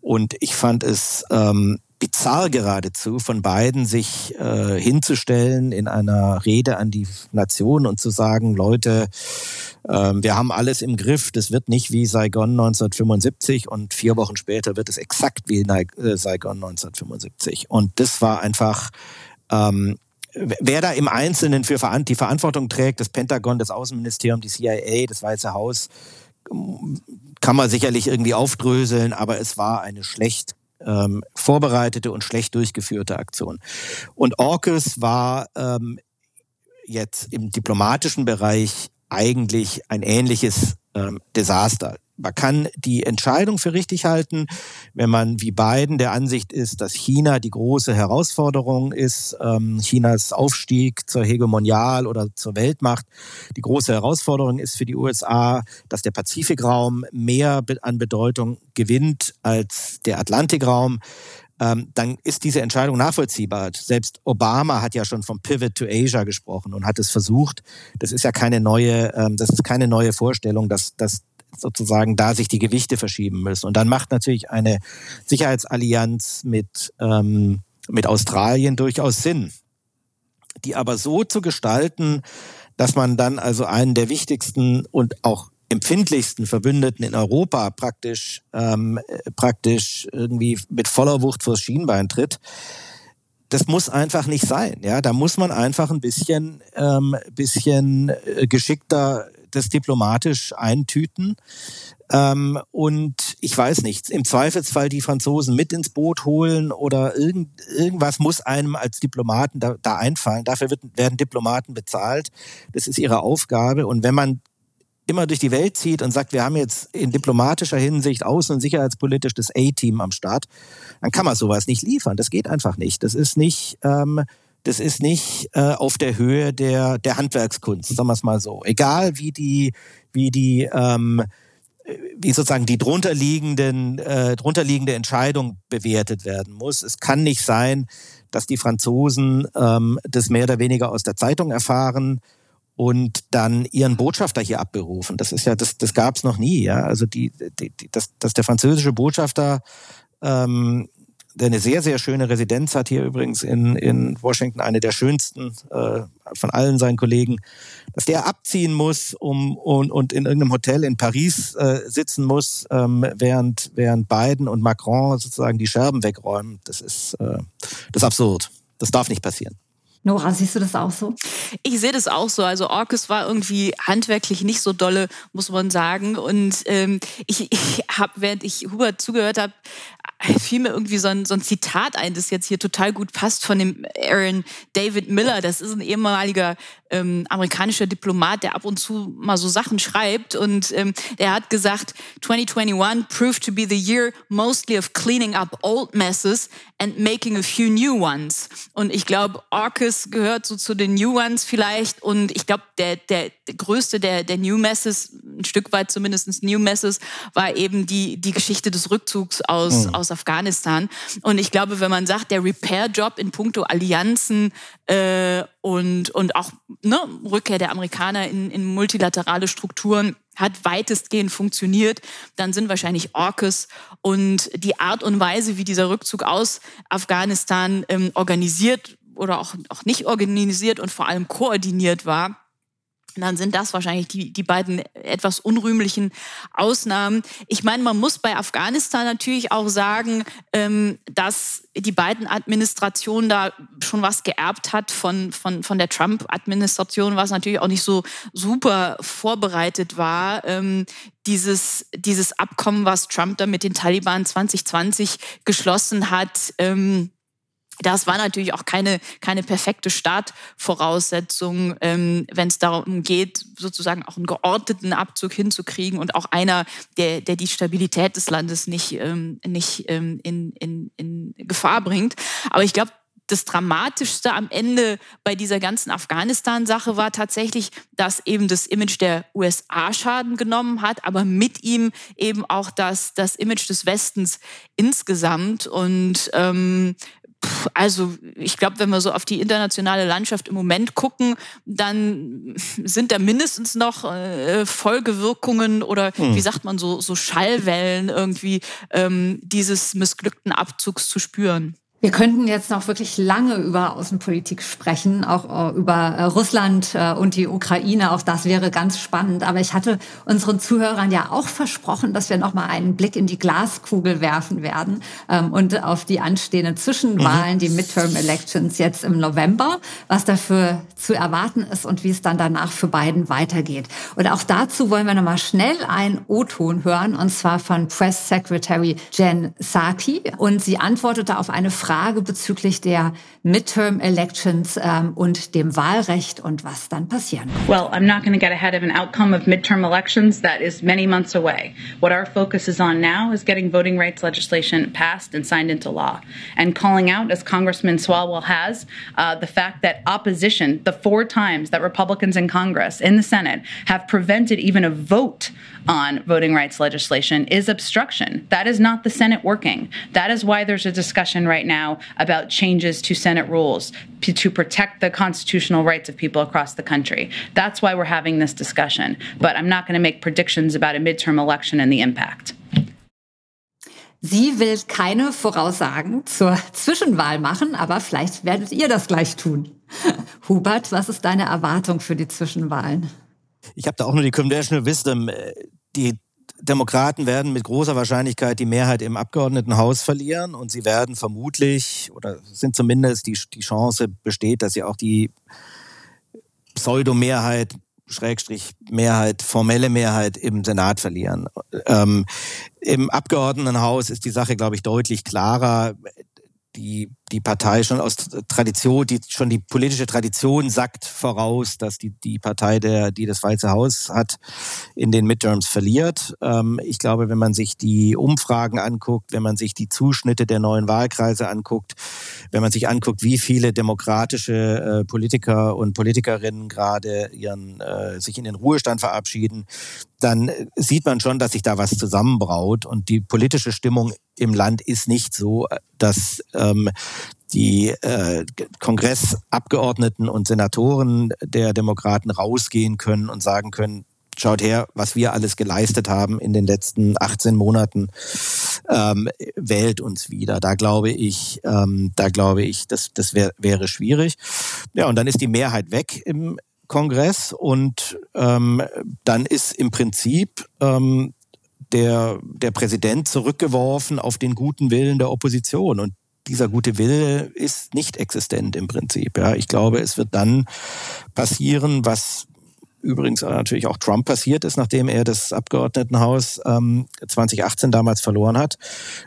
Und ich fand es ähm, bizarr geradezu von beiden, sich äh, hinzustellen in einer Rede an die Nation und zu sagen, Leute, äh, wir haben alles im Griff, das wird nicht wie Saigon 1975 und vier Wochen später wird es exakt wie äh, Saigon 1975. Und das war einfach ähm, wer da im Einzelnen für die Verantwortung trägt, das Pentagon, das Außenministerium, die CIA, das Weiße Haus, kann man sicherlich irgendwie aufdröseln, aber es war eine schlecht ähm, vorbereitete und schlecht durchgeführte Aktion. Und AUKUS war ähm, jetzt im diplomatischen Bereich eigentlich ein ähnliches ähm, Desaster. Man kann die Entscheidung für richtig halten, wenn man wie Biden der Ansicht ist, dass China die große Herausforderung ist, ähm, Chinas Aufstieg zur Hegemonial oder zur Weltmacht. Die große Herausforderung ist für die USA, dass der Pazifikraum mehr an Bedeutung gewinnt als der Atlantikraum. Ähm, dann ist diese Entscheidung nachvollziehbar. Selbst Obama hat ja schon vom Pivot to Asia gesprochen und hat es versucht. Das ist ja keine neue, ähm, das ist keine neue Vorstellung, dass, dass sozusagen da sich die Gewichte verschieben müssen. Und dann macht natürlich eine Sicherheitsallianz mit, ähm, mit Australien durchaus Sinn. Die aber so zu gestalten, dass man dann also einen der wichtigsten und auch empfindlichsten Verbündeten in Europa praktisch ähm, praktisch irgendwie mit voller Wucht vors Schienbein tritt. Das muss einfach nicht sein. Ja, da muss man einfach ein bisschen ähm, bisschen äh, geschickter das diplomatisch eintüten. Ähm, und ich weiß nicht, im Zweifelsfall die Franzosen mit ins Boot holen oder irgend, irgendwas muss einem als Diplomaten da, da einfallen. Dafür wird, werden Diplomaten bezahlt. Das ist ihre Aufgabe. Und wenn man immer durch die Welt zieht und sagt, wir haben jetzt in diplomatischer Hinsicht außen- und sicherheitspolitisch das A-Team am Start, dann kann man sowas nicht liefern. Das geht einfach nicht. Das ist nicht, ähm, das ist nicht äh, auf der Höhe der, der Handwerkskunst, sagen wir es mal so. Egal wie die, wie die, ähm, wie sozusagen die drunterliegenden, äh, drunterliegende Entscheidung bewertet werden muss. Es kann nicht sein, dass die Franzosen ähm, das mehr oder weniger aus der Zeitung erfahren und dann ihren Botschafter hier abberufen. Das ist ja, das, das gab es noch nie, ja. Also die, die, die, dass, dass der französische Botschafter ähm, der eine sehr, sehr schöne Residenz hat hier übrigens in, in Washington, eine der schönsten äh, von allen seinen Kollegen, dass der abziehen muss um, und, und in irgendeinem Hotel in Paris äh, sitzen muss, ähm, während, während Biden und Macron sozusagen die Scherben wegräumen. Das ist, äh, das ist absurd. Das darf nicht passieren. Nora, siehst du das auch so? Ich sehe das auch so. Also Orcus war irgendwie handwerklich nicht so dolle, muss man sagen. Und ähm, ich, ich habe, während ich Hubert zugehört habe, fiel mir irgendwie so ein, so ein Zitat ein, das jetzt hier total gut passt von dem Aaron David Miller. Das ist ein ehemaliger ähm, amerikanischer Diplomat, der ab und zu mal so Sachen schreibt. Und ähm, der hat gesagt, 2021 proved to be the year mostly of cleaning up old messes and making a few new ones. Und ich glaube, Orcus gehört so zu den New Ones vielleicht. Und ich glaube, der, der, der größte der, der New Messes, ein Stück weit zumindest New Messes, war eben die, die Geschichte des Rückzugs aus, mhm. aus Afghanistan. Und ich glaube, wenn man sagt, der Repair-Job in puncto Allianzen äh, und, und auch ne, Rückkehr der Amerikaner in, in multilaterale Strukturen, hat weitestgehend funktioniert, dann sind wahrscheinlich AUKUS und die Art und Weise, wie dieser Rückzug aus Afghanistan ähm, organisiert oder auch, auch nicht organisiert und vor allem koordiniert war, dann sind das wahrscheinlich die, die beiden etwas unrühmlichen Ausnahmen. Ich meine, man muss bei Afghanistan natürlich auch sagen, ähm, dass die beiden Administrationen da schon was geerbt hat von, von, von der Trump-Administration, was natürlich auch nicht so super vorbereitet war. Ähm, dieses, dieses Abkommen, was Trump da mit den Taliban 2020 geschlossen hat, ähm, das war natürlich auch keine, keine perfekte Startvoraussetzung, ähm, wenn es darum geht, sozusagen auch einen geordneten Abzug hinzukriegen und auch einer, der, der die Stabilität des Landes nicht, ähm, nicht ähm, in, in, in Gefahr bringt. Aber ich glaube, das Dramatischste am Ende bei dieser ganzen Afghanistan-Sache war tatsächlich, dass eben das Image der USA Schaden genommen hat, aber mit ihm eben auch das, das Image des Westens insgesamt. Und ähm, also ich glaube, wenn wir so auf die internationale Landschaft im Moment gucken, dann sind da mindestens noch äh, Folgewirkungen oder hm. wie sagt man so, so Schallwellen irgendwie ähm, dieses missglückten Abzugs zu spüren. Wir könnten jetzt noch wirklich lange über Außenpolitik sprechen, auch äh, über äh, Russland äh, und die Ukraine. Auch das wäre ganz spannend. Aber ich hatte unseren Zuhörern ja auch versprochen, dass wir noch mal einen Blick in die Glaskugel werfen werden ähm, und auf die anstehenden Zwischenwahlen, mhm. die Midterm Elections jetzt im November, was dafür zu erwarten ist und wie es dann danach für Biden weitergeht. Und auch dazu wollen wir noch mal schnell einen O-Ton hören, und zwar von Press Secretary Jen Psaki. Und sie antwortete auf eine Frage, Frage bezüglich der Midterm Elections ähm, und dem Wahlrecht und was dann passieren wird. Well, I'm not going to get ahead of an outcome of midterm elections that is many months away. What our focus is on now is getting voting rights legislation passed and signed into law and calling out, as Congressman Swalwell has, uh, the fact that opposition, the four times that Republicans in Congress, in the Senate, have prevented even a vote on voting rights legislation is obstruction. That is not the Senate working. That is why there's a discussion right now about changes to Senate rules to protect the constitutional rights of people across the country. That's why we're having this discussion. But I'm not going to make predictions about a midterm election and the impact. Sie will keine Voraussagen zur Zwischenwahl machen, aber vielleicht werdet ihr das gleich tun. Hubert, was ist deine Erwartung für die Zwischenwahlen? Ich habe da auch nur die Conventional Wisdom. Die Demokraten werden mit großer Wahrscheinlichkeit die Mehrheit im Abgeordnetenhaus verlieren und sie werden vermutlich, oder sind zumindest die, die Chance besteht, dass sie auch die Pseudo-Mehrheit, Schrägstrich Mehrheit, formelle Mehrheit im Senat verlieren. Ähm, Im Abgeordnetenhaus ist die Sache, glaube ich, deutlich klarer die, die Partei schon aus Tradition, die schon die politische Tradition sagt voraus, dass die, die Partei, der, die das Weiße Haus hat, in den Midterms verliert. Ähm, ich glaube, wenn man sich die Umfragen anguckt, wenn man sich die Zuschnitte der neuen Wahlkreise anguckt, wenn man sich anguckt, wie viele demokratische äh, Politiker und Politikerinnen gerade ihren, äh, sich in den Ruhestand verabschieden, dann sieht man schon, dass sich da was zusammenbraut und die politische Stimmung im Land ist nicht so, dass ähm, die äh, Kongressabgeordneten und Senatoren der Demokraten rausgehen können und sagen können, schaut her, was wir alles geleistet haben in den letzten 18 Monaten, ähm, wählt uns wieder. Da glaube ich, ähm, da glaube ich, das, das wär, wäre schwierig. Ja, und dann ist die Mehrheit weg im Kongress und ähm, dann ist im Prinzip ähm, der, der Präsident zurückgeworfen auf den guten Willen der Opposition. Und dieser gute Wille ist nicht existent im Prinzip. Ja, ich glaube, es wird dann passieren, was übrigens natürlich auch Trump passiert ist, nachdem er das Abgeordnetenhaus ähm, 2018 damals verloren hat.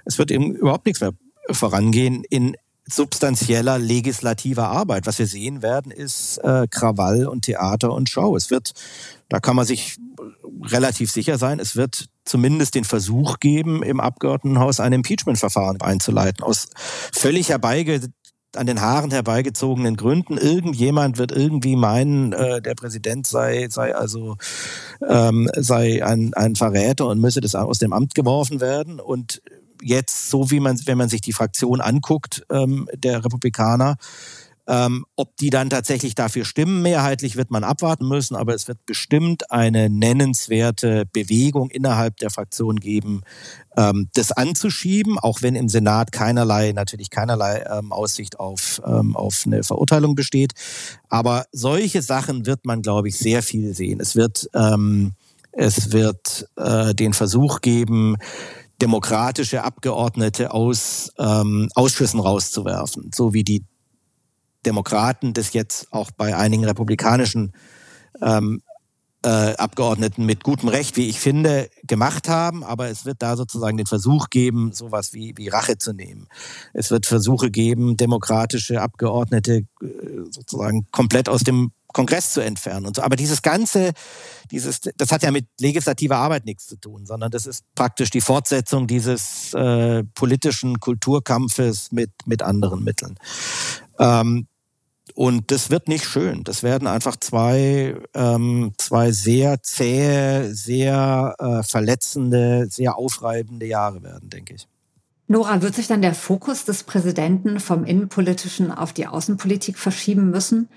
Es wird eben überhaupt nichts mehr vorangehen in substanzieller legislativer Arbeit. Was wir sehen werden, ist äh, Krawall und Theater und Show. Es wird, da kann man sich relativ sicher sein, es wird zumindest den Versuch geben, im Abgeordnetenhaus ein Impeachment-Verfahren einzuleiten. Aus völlig herbeige an den Haaren herbeigezogenen Gründen. Irgendjemand wird irgendwie meinen, äh, der Präsident sei, sei also ähm, sei ein, ein Verräter und müsse das aus dem Amt geworfen werden. Und jetzt, so wie man, wenn man sich die Fraktion anguckt, ähm, der Republikaner, Ähm, ob die dann tatsächlich dafür stimmen, mehrheitlich wird man abwarten müssen, aber es wird bestimmt eine nennenswerte Bewegung innerhalb der Fraktion geben, ähm, das anzuschieben, auch wenn im Senat keinerlei, natürlich keinerlei ähm, Aussicht auf, ähm, auf eine Verurteilung besteht. Aber solche Sachen wird man, glaube ich, sehr viel sehen. Es wird, ähm, es wird äh, den Versuch geben, demokratische Abgeordnete aus ähm, Ausschüssen rauszuwerfen, so wie die Demokraten das jetzt auch bei einigen republikanischen ähm, äh, Abgeordneten mit gutem Recht, wie ich finde, gemacht haben. Aber es wird da sozusagen den Versuch geben, sowas wie, wie Rache zu nehmen. Es wird Versuche geben, demokratische Abgeordnete äh, sozusagen komplett aus dem Kongress zu entfernen und so. Aber dieses ganze, dieses, das hat ja mit legislativer Arbeit nichts zu tun, sondern das ist praktisch die Fortsetzung dieses äh, politischen Kulturkampfes mit mit anderen Mitteln. Ähm, und das wird nicht schön. Das werden einfach zwei, ähm, zwei sehr zähe, sehr äh, verletzende, sehr aufreibende Jahre werden, denke ich. Nora, wird sich dann der Fokus des Präsidenten vom Innenpolitischen auf die Außenpolitik verschieben müssen?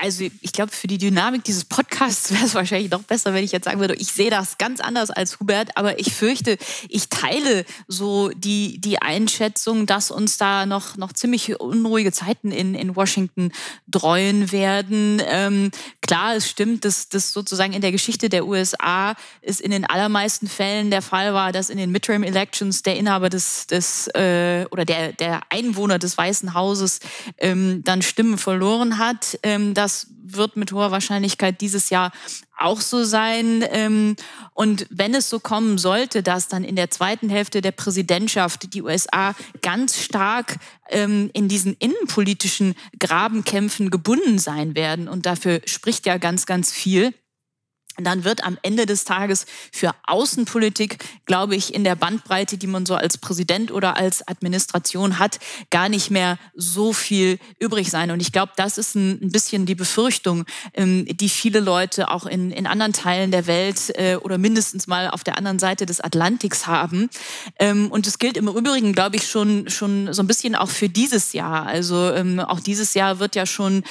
Also ich glaube, für die Dynamik dieses Podcasts wäre es wahrscheinlich noch besser, wenn ich jetzt sagen würde, ich sehe das ganz anders als Hubert, aber ich fürchte, ich teile so die, die Einschätzung, dass uns da noch, noch ziemlich unruhige Zeiten in, in Washington dreuen werden. Ähm, klar, es stimmt, dass das sozusagen in der Geschichte der USA es in den allermeisten Fällen der Fall war, dass in den Midterm Elections der Inhaber des, des äh, oder der, der Einwohner des Weißen Hauses ähm, dann Stimmen verloren hat. Ähm, dass das wird mit hoher Wahrscheinlichkeit dieses Jahr auch so sein. Ähm, und wenn es so kommen sollte, dass dann in der zweiten Hälfte der Präsidentschaft die USA ganz stark ähm, in diesen innenpolitischen Grabenkämpfen gebunden sein werden, und dafür spricht ja ganz, ganz viel, dann wird am Ende des Tages für Außenpolitik, glaube ich, in der Bandbreite, die man so als Präsident oder als Administration hat, gar nicht mehr so viel übrig sein. Und ich glaube, das ist ein, bisschen die Befürchtung, ähm, die viele Leute auch in, in anderen Teilen der Welt äh, oder mindestens mal auf der anderen Seite des Atlantiks haben. Ähm, und es gilt im Übrigen, glaube ich, schon, schon so ein bisschen auch für dieses Jahr. Also ähm, auch dieses Jahr wird ja schon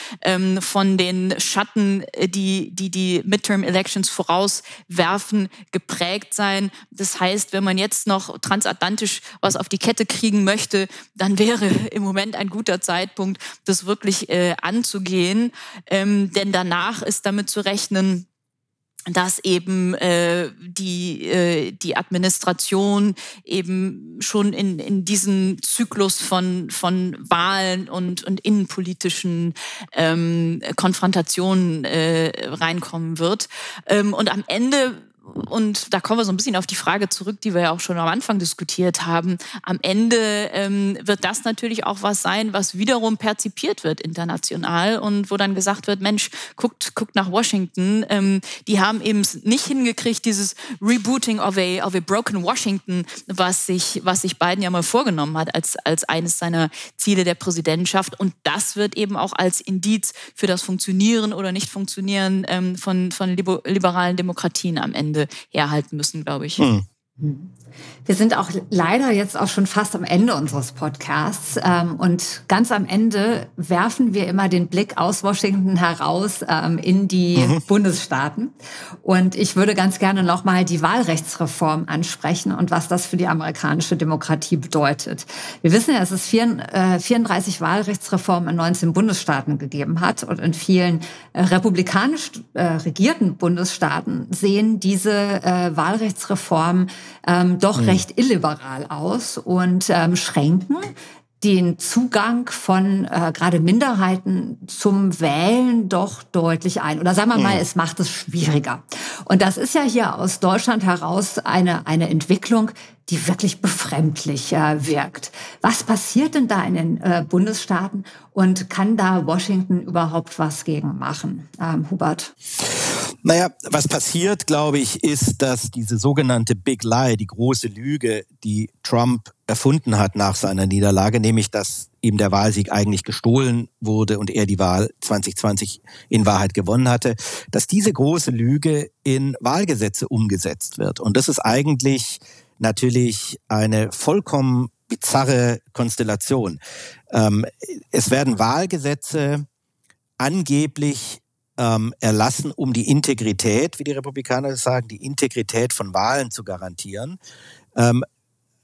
von den Schatten, äh, die die, die Midterm Elections vorauswerfen, geprägt sein. Das heißt, wenn man jetzt noch transatlantisch was auf die Kette kriegen möchte, dann wäre im Moment ein guter Zeitpunkt, das wirklich äh, anzugehen. Ähm, denn danach ist damit zu rechnen, dass eben äh, die, äh, die Administration eben schon in, in diesen Zyklus von, von Wahlen und, und innenpolitischen ähm, Konfrontationen äh, reinkommen wird. Ähm, und am Ende und da kommen wir so ein bisschen auf die Frage zurück, die wir ja auch schon am Anfang diskutiert haben. Am Ende ähm, wird das natürlich auch was sein, was wiederum perzipiert wird international und wo dann gesagt wird, Mensch, guckt, guckt nach Washington. Ähm, die haben eben nicht hingekriegt, dieses Rebooting of a, of a broken Washington, was sich, was sich Biden ja mal vorgenommen hat als, als eines seiner Ziele der Präsidentschaft. Und das wird eben auch als Indiz für das Funktionieren oder Nicht-Funktionieren ähm, von, von liberalen Demokratien am Ende Ende herhalten müssen, glaube ich. Hm. Wir sind auch leider jetzt auch schon fast am Ende unseres Podcasts. Ähm, und ganz am Ende werfen wir immer den Blick aus Washington heraus ähm, in die mhm. Bundesstaaten. Und ich würde ganz gerne nochmal die Wahlrechtsreform ansprechen und was das für die amerikanische Demokratie bedeutet. Wir wissen ja, dass es 34 äh, Wahlrechtsreformen in 19 Bundesstaaten gegeben hat. Und in vielen äh, republikanisch äh, regierten Bundesstaaten sehen diese Wahlrechtsreformen ähm, doch mhm. recht illiberal aus und ähm, schränken den Zugang von äh, gerade Minderheiten zum Wählen doch deutlich ein. Oder sagen wir mal, mhm. es macht es schwieriger. Und das ist ja hier aus Deutschland heraus eine, eine Entwicklung, die wirklich befremdlich äh, wirkt. Was passiert denn da in den äh, Bundesstaaten und kann da Washington überhaupt was gegen machen? Ähm, Hubert? Naja, was passiert, glaube ich, ist, dass diese sogenannte Big Lie, die große Lüge, die Trump erfunden hat nach seiner Niederlage, nämlich dass ihm der Wahlsieg eigentlich gestohlen wurde und er die Wahl 2020 in Wahrheit gewonnen hatte, dass diese große Lüge in Wahlgesetze umgesetzt wird. Und das ist eigentlich natürlich eine vollkommen bizarre Konstellation. Ähm, es werden Wahlgesetze angeblich ähm, erlassen, um die Integrität, wie die Republikaner sagen, die Integrität von Wahlen zu garantieren. Ähm,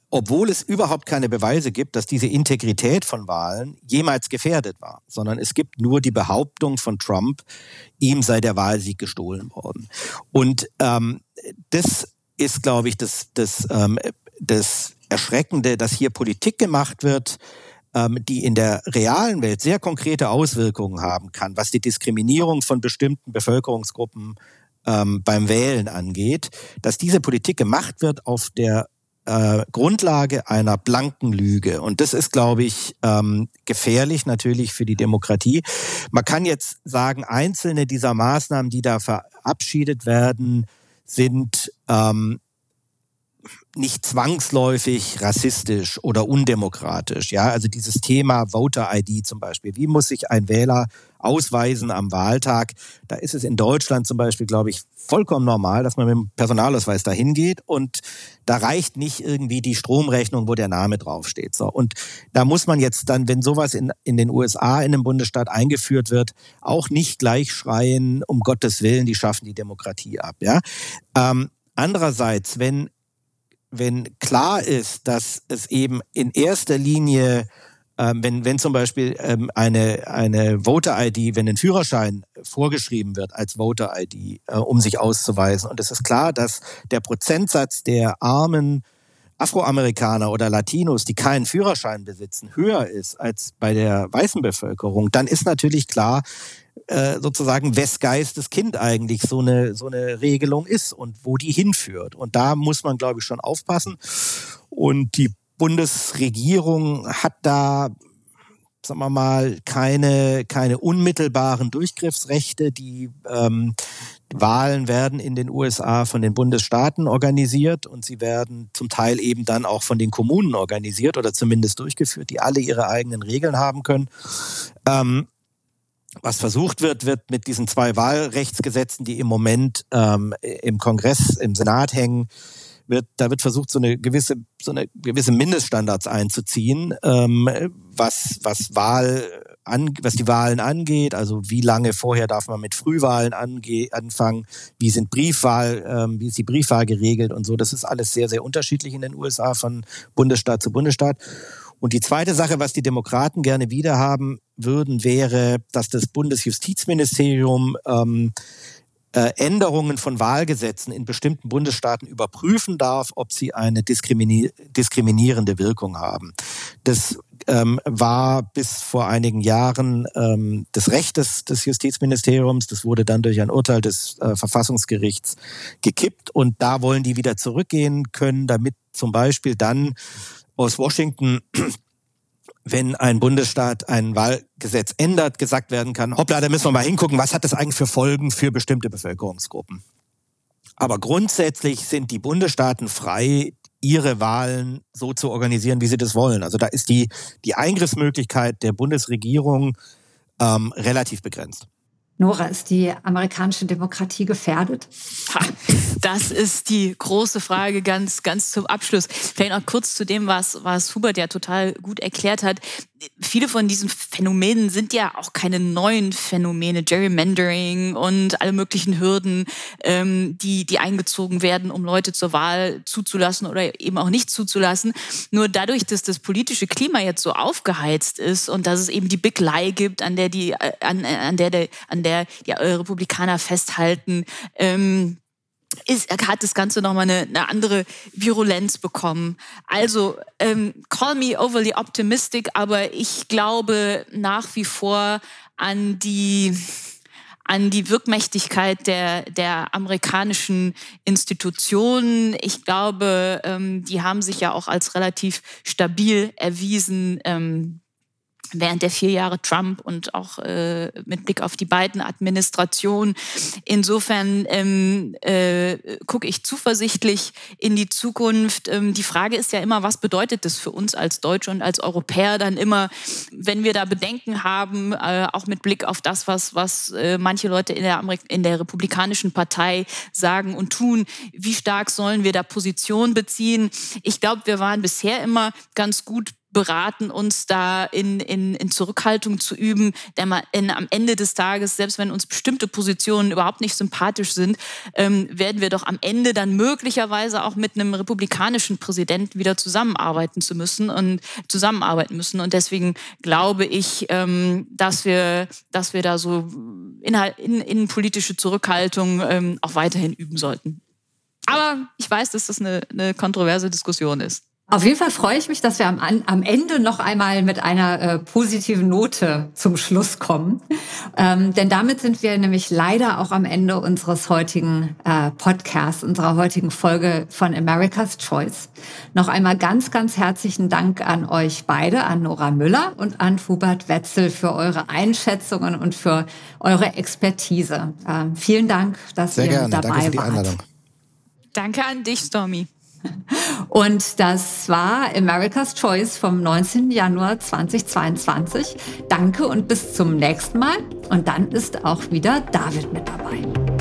obwohl es überhaupt keine Beweise gibt, dass diese Integrität von Wahlen jemals gefährdet war, sondern es gibt nur die Behauptung von Trump, ihm sei der Wahlsieg gestohlen worden. Und ähm, das ist, glaube ich, das, das, ähm, das Erschreckende, dass hier Politik gemacht wird, die in der realen Welt sehr konkrete Auswirkungen haben kann, was die Diskriminierung von bestimmten Bevölkerungsgruppen ähm, beim Wählen angeht, dass diese Politik gemacht wird auf der äh, Grundlage einer blanken Lüge. Und das ist, glaube ich, ähm, gefährlich natürlich für die Demokratie. Man kann jetzt sagen, einzelne dieser Maßnahmen, die da verabschiedet werden, sind ähm, nicht zwangsläufig rassistisch oder undemokratisch. Ja, also dieses Thema Voter ID zum Beispiel. Wie muss sich ein Wähler ausweisen am Wahltag? Da ist es in Deutschland zum Beispiel, glaube ich, vollkommen normal, dass man mit dem Personalausweis dahin geht und da reicht nicht irgendwie die Stromrechnung, wo der Name draufsteht. So. Und da muss man jetzt dann, wenn sowas in, in den USA in einem Bundesstaat eingeführt wird, auch nicht gleich schreien, um Gottes Willen, die schaffen die Demokratie ab. Ja? Ähm, andererseits, wenn wenn klar ist, dass es eben in erster Linie, ähm, wenn, wenn zum Beispiel ähm, eine, eine Voter-ID, wenn ein Führerschein vorgeschrieben wird als Voter-ID, äh, um sich auszuweisen, und es ist klar, dass der Prozentsatz der armen Afroamerikaner oder Latinos, die keinen Führerschein besitzen, höher ist als bei der weißen Bevölkerung, dann ist natürlich klar, äh, sozusagen, wes Geistes Kind eigentlich so eine, so eine Regelung ist und wo die hinführt. Und da muss man, glaube ich, schon aufpassen. Und die Bundesregierung hat da sagen wir mal, keine, keine unmittelbaren Durchgriffsrechte. Die ähm, Wahlen werden in den USA von den Bundesstaaten organisiert und sie werden zum Teil eben dann auch von den Kommunen organisiert oder zumindest durchgeführt, die alle ihre eigenen Regeln haben können. Ähm, was versucht wird, wird mit diesen zwei Wahlrechtsgesetzen, die im Moment ähm, im Kongress, im Senat hängen, wird, da wird versucht, so eine gewisse, so eine gewisse Mindeststandards einzuziehen, ähm, was, was Wahl an, was die Wahlen angeht, also wie lange vorher darf man mit Frühwahlen ange anfangen, wie sind Briefwahl, ähm, wie ist die Briefwahl geregelt und so. Das ist alles sehr, sehr unterschiedlich in den USA von Bundesstaat zu Bundesstaat. Und die zweite Sache, was die Demokraten gerne wieder haben würden, wäre, dass das Bundesjustizministerium ähm, äh, Änderungen von Wahlgesetzen in bestimmten Bundesstaaten überprüfen darf, ob sie eine diskrimini diskriminierende Wirkung haben. Das ähm, war bis vor einigen Jahren ähm, das Recht des, des Justizministeriums. Das wurde dann durch ein Urteil des äh, Verfassungsgerichts gekippt und da wollen die wieder zurückgehen können, damit zum Beispiel dann aus Washington wenn ein Bundesstaat ein Wahlgesetz ändert, gesagt werden kann, hoppla, da müssen wir mal hingucken, was hat das eigentlich für Folgen für bestimmte Bevölkerungsgruppen. Aber grundsätzlich sind die Bundesstaaten frei, ihre Wahlen so zu organisieren, wie sie das wollen. Also da ist die, die Eingriffsmöglichkeit der Bundesregierung ähm, relativ begrenzt. Nora, ist die amerikanische Demokratie gefährdet? Das ist die große Frage ganz, ganz zum Abschluss. Vielleicht noch kurz zu dem, was, was Hubert ja total gut erklärt hat viele von diesen Phänomenen sind ja auch keine neuen Phänomene, Gerrymandering und alle möglichen Hürden, ähm, die, die eingezogen werden, um Leute zur Wahl zuzulassen oder eben auch nicht zuzulassen. Nur dadurch, dass das politische Klima jetzt so aufgeheizt ist und dass es eben die Big Lie gibt, an der die, äh, an, an der, der, an der die Republikaner festhalten, ähm, ist, hat das Ganze nochmal eine, eine andere Virulenz bekommen. Also, ähm, call me overly optimistic, aber ich glaube nach wie vor an die an die Wirkmächtigkeit der, der amerikanischen Institutionen. Ich glaube, ähm, die haben sich ja auch als relativ stabil erwiesen. Ähm, während der vier Jahre Trump und auch äh, mit Blick auf die beiden Administrationen. Insofern ähm, äh, gucke ich zuversichtlich in die Zukunft. Ähm, die Frage ist ja immer, was bedeutet das für uns als Deutsche und als Europäer dann immer, wenn wir da Bedenken haben, äh, auch mit Blick auf das, was, was äh, manche Leute in der, Amerik in der Republikanischen Partei sagen und tun, wie stark sollen wir da Position beziehen? Ich glaube, wir waren bisher immer ganz gut beraten, uns da in, in, in Zurückhaltung zu üben, denn am Ende des Tages, selbst wenn uns bestimmte Positionen überhaupt nicht sympathisch sind, ähm, werden wir doch am Ende dann möglicherweise auch mit einem republikanischen Präsidenten wieder zusammenarbeiten zu müssen und zusammenarbeiten müssen. Und deswegen glaube ich, ähm, dass wir, dass wir da so in, in politische Zurückhaltung ähm, auch weiterhin üben sollten. Aber ich weiß, dass das eine, eine kontroverse Diskussion ist. Auf jeden Fall freue ich mich, dass wir am, am Ende noch einmal mit einer äh, positiven Note zum Schluss kommen. Ähm, denn damit sind wir nämlich leider auch am Ende unseres heutigen äh, Podcasts, unserer heutigen Folge von America's Choice. Noch einmal ganz, ganz herzlichen Dank an euch beide, an Nora Müller und an Hubert Wetzel für eure Einschätzungen und für eure Expertise. Ähm, vielen Dank, dass Sehr ihr gerne. dabei Danke für die wart. Einladung. Danke an dich, Stormy. Und das war America's Choice vom 19. Januar 2022. Danke und bis zum nächsten Mal. Und dann ist auch wieder David mit dabei.